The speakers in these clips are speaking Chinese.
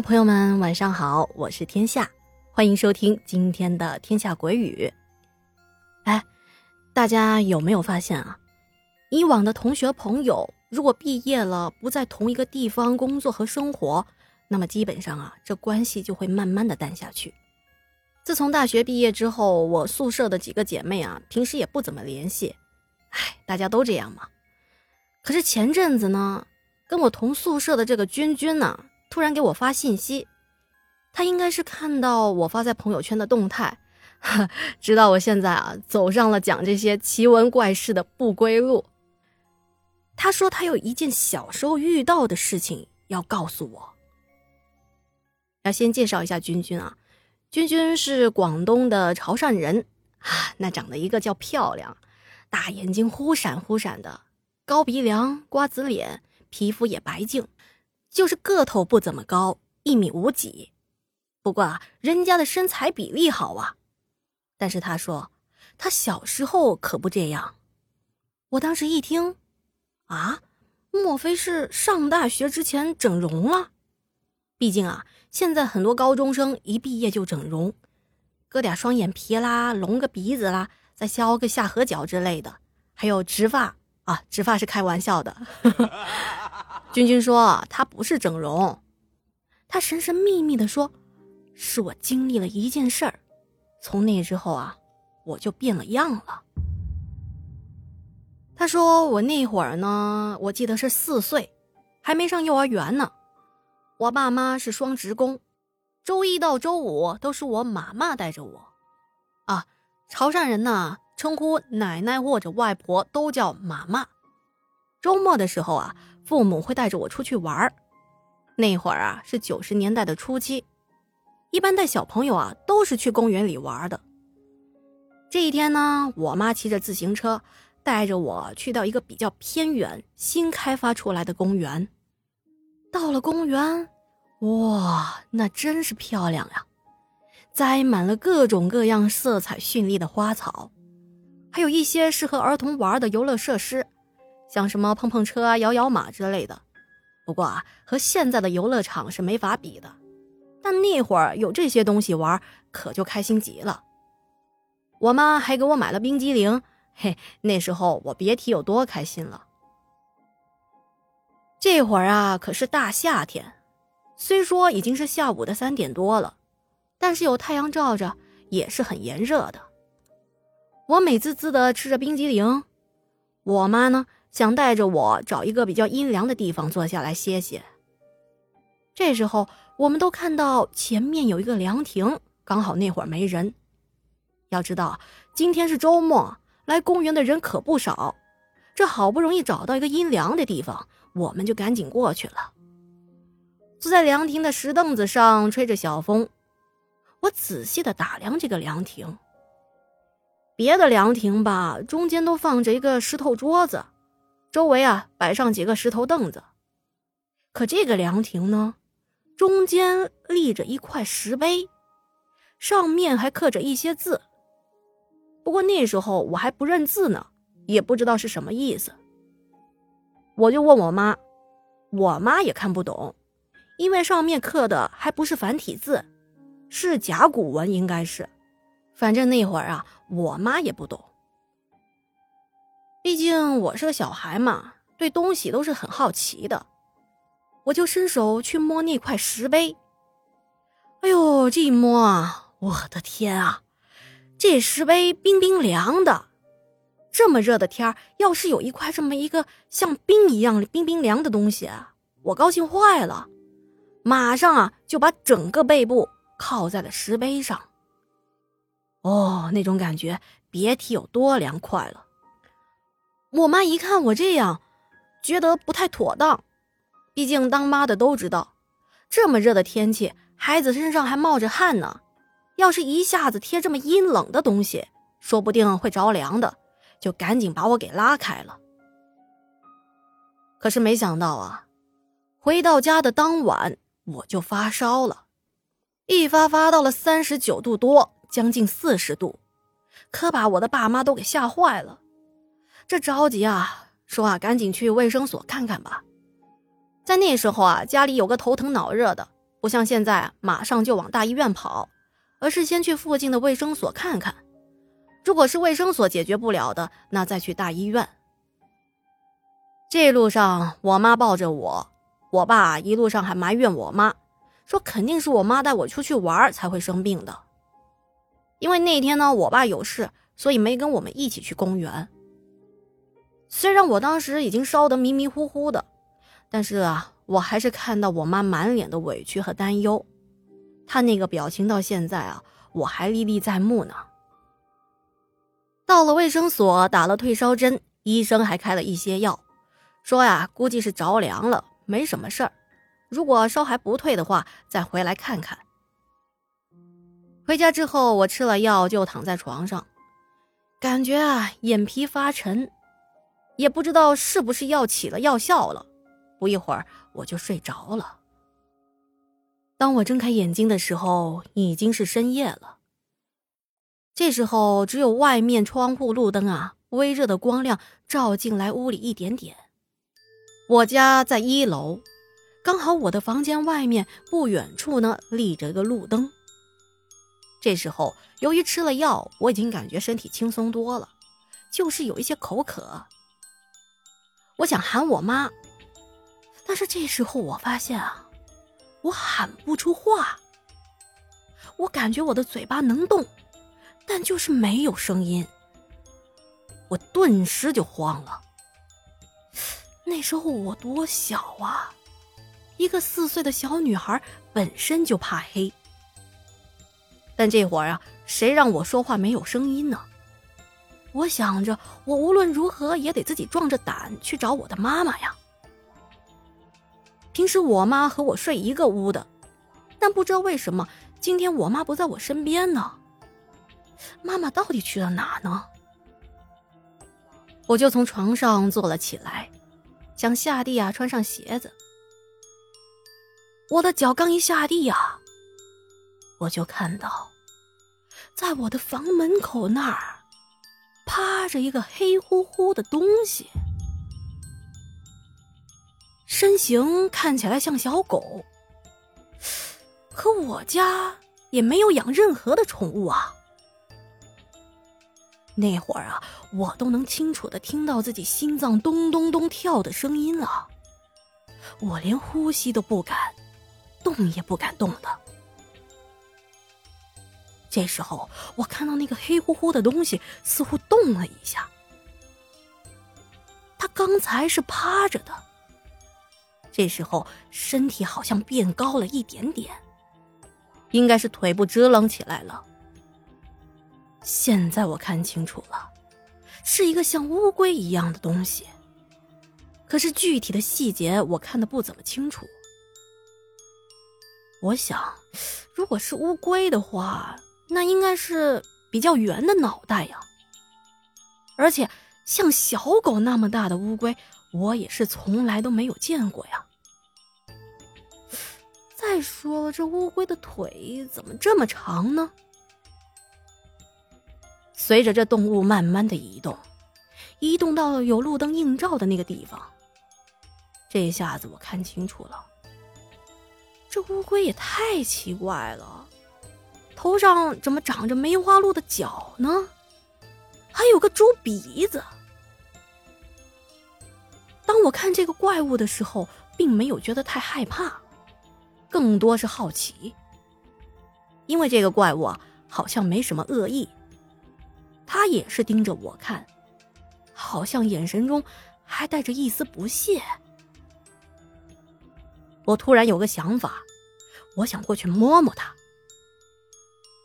朋友们，晚上好，我是天下，欢迎收听今天的天下鬼语。哎，大家有没有发现啊？以往的同学朋友，如果毕业了不在同一个地方工作和生活，那么基本上啊，这关系就会慢慢的淡下去。自从大学毕业之后，我宿舍的几个姐妹啊，平时也不怎么联系。哎，大家都这样嘛。可是前阵子呢，跟我同宿舍的这个君君呢。突然给我发信息，他应该是看到我发在朋友圈的动态，知道我现在啊走上了讲这些奇闻怪事的不归路。他说他有一件小时候遇到的事情要告诉我。要先介绍一下君君啊，君君是广东的潮汕人啊，那长得一个叫漂亮，大眼睛忽闪忽闪的，高鼻梁，瓜子脸，皮肤也白净。就是个头不怎么高，一米五几，不过啊，人家的身材比例好啊。但是他说，他小时候可不这样。我当时一听，啊，莫非是上大学之前整容了？毕竟啊，现在很多高中生一毕业就整容，割点双眼皮啦，隆个鼻子啦，再削个下颌角之类的，还有植发啊，植发是开玩笑的。君君说：“他不是整容，他神神秘秘的说，是我经历了一件事儿，从那之后啊，我就变了样了。”他说：“我那会儿呢，我记得是四岁，还没上幼儿园呢。我爸妈是双职工，周一到周五都是我妈妈带着我。啊，潮汕人呢，称呼奶奶或者外婆都叫妈妈。周末的时候啊。”父母会带着我出去玩儿，那会儿啊是九十年代的初期，一般带小朋友啊都是去公园里玩的。这一天呢，我妈骑着自行车带着我去到一个比较偏远、新开发出来的公园。到了公园，哇，那真是漂亮呀，栽满了各种各样、色彩绚丽的花草，还有一些适合儿童玩的游乐设施。像什么碰碰车啊、摇摇马之类的，不过啊，和现在的游乐场是没法比的。但那会儿有这些东西玩，可就开心极了。我妈还给我买了冰激凌，嘿，那时候我别提有多开心了。这会儿啊，可是大夏天，虽说已经是下午的三点多了，但是有太阳照着，也是很炎热的。我美滋滋的吃着冰激凌，我妈呢？想带着我找一个比较阴凉的地方坐下来歇歇。这时候，我们都看到前面有一个凉亭，刚好那会儿没人。要知道，今天是周末，来公园的人可不少。这好不容易找到一个阴凉的地方，我们就赶紧过去了。坐在凉亭的石凳子上，吹着小风。我仔细的打量这个凉亭。别的凉亭吧，中间都放着一个石头桌子。周围啊摆上几个石头凳子，可这个凉亭呢，中间立着一块石碑，上面还刻着一些字。不过那时候我还不认字呢，也不知道是什么意思。我就问我妈，我妈也看不懂，因为上面刻的还不是繁体字，是甲骨文，应该是。反正那会儿啊，我妈也不懂。毕竟我是个小孩嘛，对东西都是很好奇的。我就伸手去摸那块石碑，哎呦，这一摸啊，我的天啊，这石碑冰冰凉的。这么热的天要是有一块这么一个像冰一样冰冰凉的东西，我高兴坏了，马上啊就把整个背部靠在了石碑上。哦，那种感觉别提有多凉快了。我妈一看我这样，觉得不太妥当。毕竟当妈的都知道，这么热的天气，孩子身上还冒着汗呢。要是一下子贴这么阴冷的东西，说不定会着凉的，就赶紧把我给拉开了。可是没想到啊，回到家的当晚我就发烧了，一发发到了三十九度多，将近四十度，可把我的爸妈都给吓坏了。这着急啊，说啊，赶紧去卫生所看看吧。在那时候啊，家里有个头疼脑热的，不像现在马上就往大医院跑，而是先去附近的卫生所看看。如果是卫生所解决不了的，那再去大医院。这路上，我妈抱着我，我爸一路上还埋怨我妈，说肯定是我妈带我出去玩才会生病的。因为那天呢，我爸有事，所以没跟我们一起去公园。虽然我当时已经烧得迷迷糊糊的，但是啊，我还是看到我妈满脸的委屈和担忧，她那个表情到现在啊，我还历历在目呢。到了卫生所，打了退烧针，医生还开了一些药，说呀，估计是着凉了，没什么事儿。如果烧还不退的话，再回来看看。回家之后，我吃了药就躺在床上，感觉啊眼皮发沉，也不知道是不是药起了药效了。不一会儿我就睡着了。当我睁开眼睛的时候，已经是深夜了。这时候只有外面窗户路灯啊微热的光亮照进来屋里一点点。我家在一楼，刚好我的房间外面不远处呢立着一个路灯。这时候，由于吃了药，我已经感觉身体轻松多了，就是有一些口渴。我想喊我妈，但是这时候我发现啊，我喊不出话。我感觉我的嘴巴能动，但就是没有声音。我顿时就慌了。那时候我多小啊，一个四岁的小女孩，本身就怕黑。但这会儿啊，谁让我说话没有声音呢？我想着，我无论如何也得自己壮着胆去找我的妈妈呀。平时我妈和我睡一个屋的，但不知道为什么今天我妈不在我身边呢？妈妈到底去了哪呢？我就从床上坐了起来，想下地啊穿上鞋子。我的脚刚一下地呀。我就看到，在我的房门口那儿，趴着一个黑乎乎的东西，身形看起来像小狗。可我家也没有养任何的宠物啊。那会儿啊，我都能清楚的听到自己心脏咚咚咚跳的声音了，我连呼吸都不敢，动也不敢动的。这时候，我看到那个黑乎乎的东西似乎动了一下。他刚才是趴着的，这时候身体好像变高了一点点，应该是腿部支棱起来了。现在我看清楚了，是一个像乌龟一样的东西。可是具体的细节我看的不怎么清楚。我想，如果是乌龟的话。那应该是比较圆的脑袋呀，而且像小狗那么大的乌龟，我也是从来都没有见过呀。再说了，这乌龟的腿怎么这么长呢？随着这动物慢慢的移动，移动到了有路灯映照的那个地方，这下子我看清楚了，这乌龟也太奇怪了。头上怎么长着梅花鹿的角呢？还有个猪鼻子。当我看这个怪物的时候，并没有觉得太害怕，更多是好奇。因为这个怪物，好像没什么恶意，他也是盯着我看，好像眼神中还带着一丝不屑。我突然有个想法，我想过去摸摸它。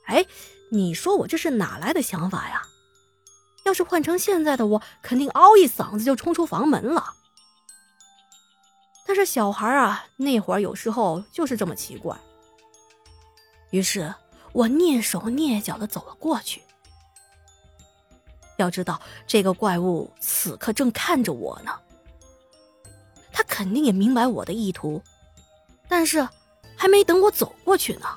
哎，你说我这是哪来的想法呀？要是换成现在的我，肯定嗷一嗓子就冲出房门了。但是小孩啊，那会儿有时候就是这么奇怪。于是我蹑手蹑脚的走了过去。要知道，这个怪物此刻正看着我呢，他肯定也明白我的意图，但是还没等我走过去呢。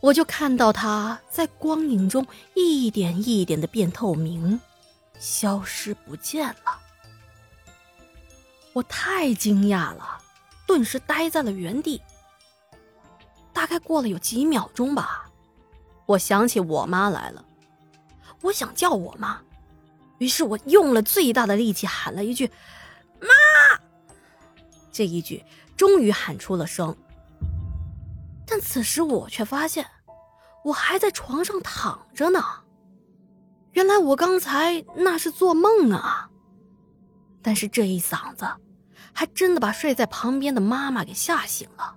我就看到它在光影中一点一点的变透明，消失不见了。我太惊讶了，顿时呆在了原地。大概过了有几秒钟吧，我想起我妈来了，我想叫我妈，于是我用了最大的力气喊了一句“妈”，这一句终于喊出了声。但此时我却发现，我还在床上躺着呢。原来我刚才那是做梦啊！但是这一嗓子，还真的把睡在旁边的妈妈给吓醒了。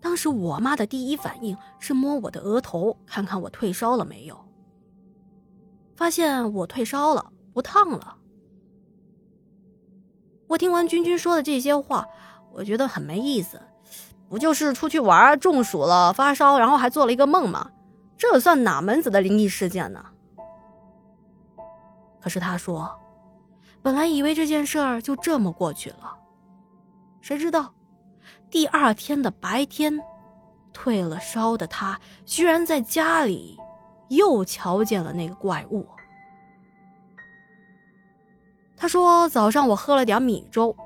当时我妈的第一反应是摸我的额头，看看我退烧了没有。发现我退烧了，不烫了。我听完君君说的这些话，我觉得很没意思。不就是出去玩中暑了发烧，然后还做了一个梦吗？这算哪门子的灵异事件呢？可是他说，本来以为这件事儿就这么过去了，谁知道第二天的白天，退了烧的他居然在家里又瞧见了那个怪物。他说早上我喝了点米粥，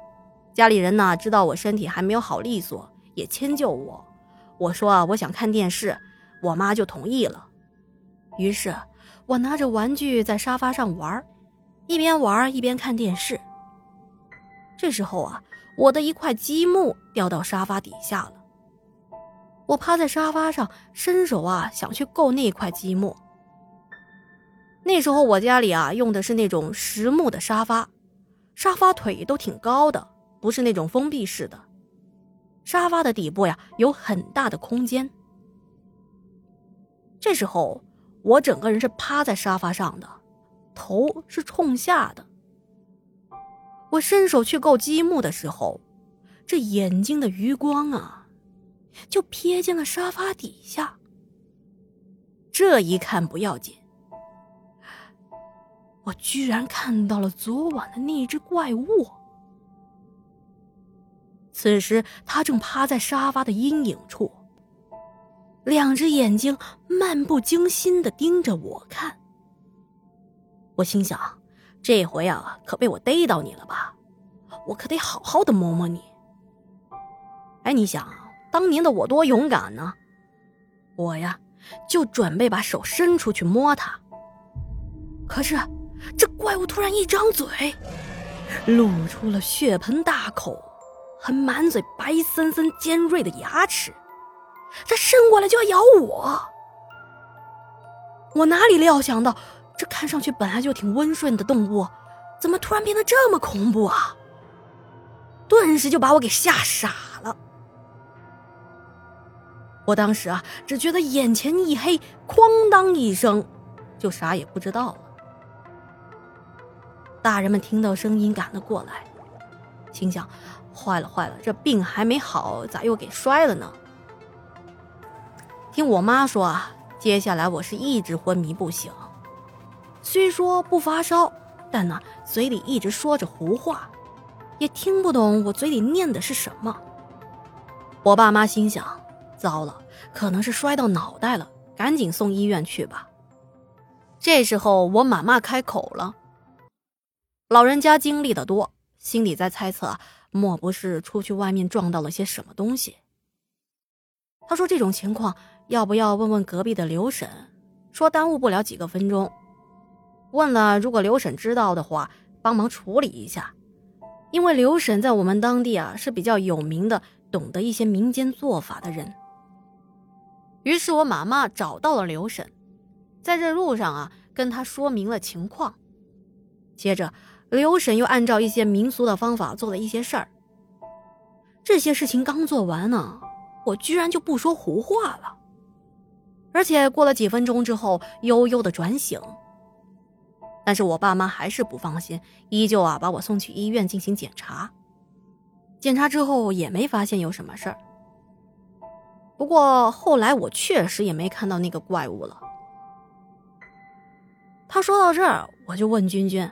家里人呢知道我身体还没有好利索。也迁就我，我说啊，我想看电视，我妈就同意了。于是，我拿着玩具在沙发上玩，一边玩一边看电视。这时候啊，我的一块积木掉到沙发底下了。我趴在沙发上，伸手啊想去够那块积木。那时候我家里啊用的是那种实木的沙发，沙发腿都挺高的，不是那种封闭式的。沙发的底部呀，有很大的空间。这时候，我整个人是趴在沙发上的，头是冲下的。我伸手去够积木的时候，这眼睛的余光啊，就瞥见了沙发底下。这一看不要紧，我居然看到了昨晚的那只怪物。此时，他正趴在沙发的阴影处，两只眼睛漫不经心的盯着我看。我心想，这回啊，可被我逮到你了吧？我可得好好的摸摸你。哎，你想，当年的我多勇敢呢？我呀，就准备把手伸出去摸它。可是，这怪物突然一张嘴，露出了血盆大口。还满嘴白森森、尖锐的牙齿，它伸过来就要咬我。我哪里料想到，这看上去本来就挺温顺的动物，怎么突然变得这么恐怖啊？顿时就把我给吓傻了。我当时啊，只觉得眼前一黑，哐当一声，就啥也不知道了。大人们听到声音赶了过来，心想。坏了坏了，这病还没好，咋又给摔了呢？听我妈说啊，接下来我是一直昏迷不醒，虽说不发烧，但呢嘴里一直说着胡话，也听不懂我嘴里念的是什么。我爸妈心想：糟了，可能是摔到脑袋了，赶紧送医院去吧。这时候我妈妈开口了，老人家经历的多，心里在猜测。莫不是出去外面撞到了些什么东西？他说：“这种情况要不要问问隔壁的刘婶？说耽误不了几个分钟。问了，如果刘婶知道的话，帮忙处理一下。因为刘婶在我们当地啊是比较有名的，懂得一些民间做法的人。于是我妈妈找到了刘婶，在这路上啊跟他说明了情况，接着。”刘婶又按照一些民俗的方法做了一些事儿。这些事情刚做完呢，我居然就不说胡话了，而且过了几分钟之后，悠悠的转醒。但是我爸妈还是不放心，依旧啊把我送去医院进行检查。检查之后也没发现有什么事儿。不过后来我确实也没看到那个怪物了。他说到这儿，我就问君君。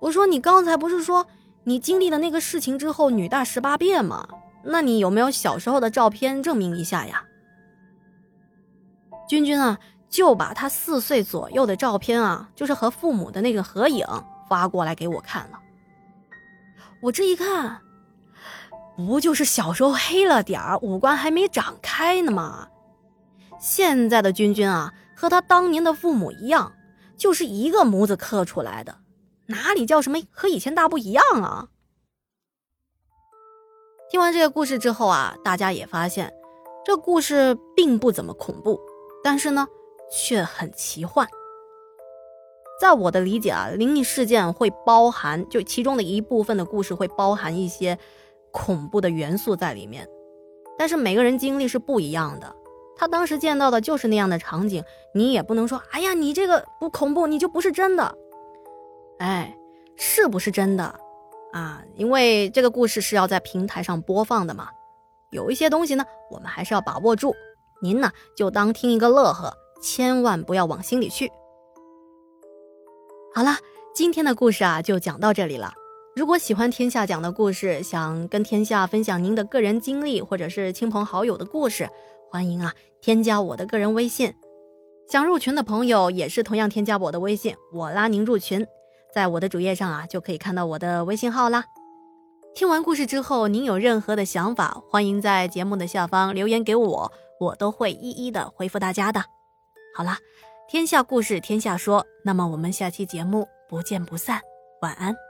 我说你刚才不是说你经历了那个事情之后女大十八变吗？那你有没有小时候的照片证明一下呀？君君啊，就把他四岁左右的照片啊，就是和父母的那个合影发过来给我看了。我这一看，不就是小时候黑了点儿，五官还没长开呢吗？现在的君君啊，和他当年的父母一样，就是一个模子刻出来的，哪里叫什么和以前大不一样啊？听完这个故事之后啊，大家也发现，这故事并不怎么恐怖，但是呢，却很奇幻。在我的理解啊，灵异事件会包含，就其中的一部分的故事会包含一些恐怖的元素在里面，但是每个人经历是不一样的。他当时见到的就是那样的场景，你也不能说，哎呀，你这个不恐怖，你就不是真的。哎，是不是真的啊？因为这个故事是要在平台上播放的嘛，有一些东西呢，我们还是要把握住。您呢，就当听一个乐呵，千万不要往心里去。好了，今天的故事啊，就讲到这里了。如果喜欢天下讲的故事，想跟天下分享您的个人经历，或者是亲朋好友的故事。欢迎啊，添加我的个人微信。想入群的朋友也是同样添加我的微信，我拉您入群。在我的主页上啊，就可以看到我的微信号啦。听完故事之后，您有任何的想法，欢迎在节目的下方留言给我，我都会一一的回复大家的。好啦，天下故事天下说，那么我们下期节目不见不散，晚安。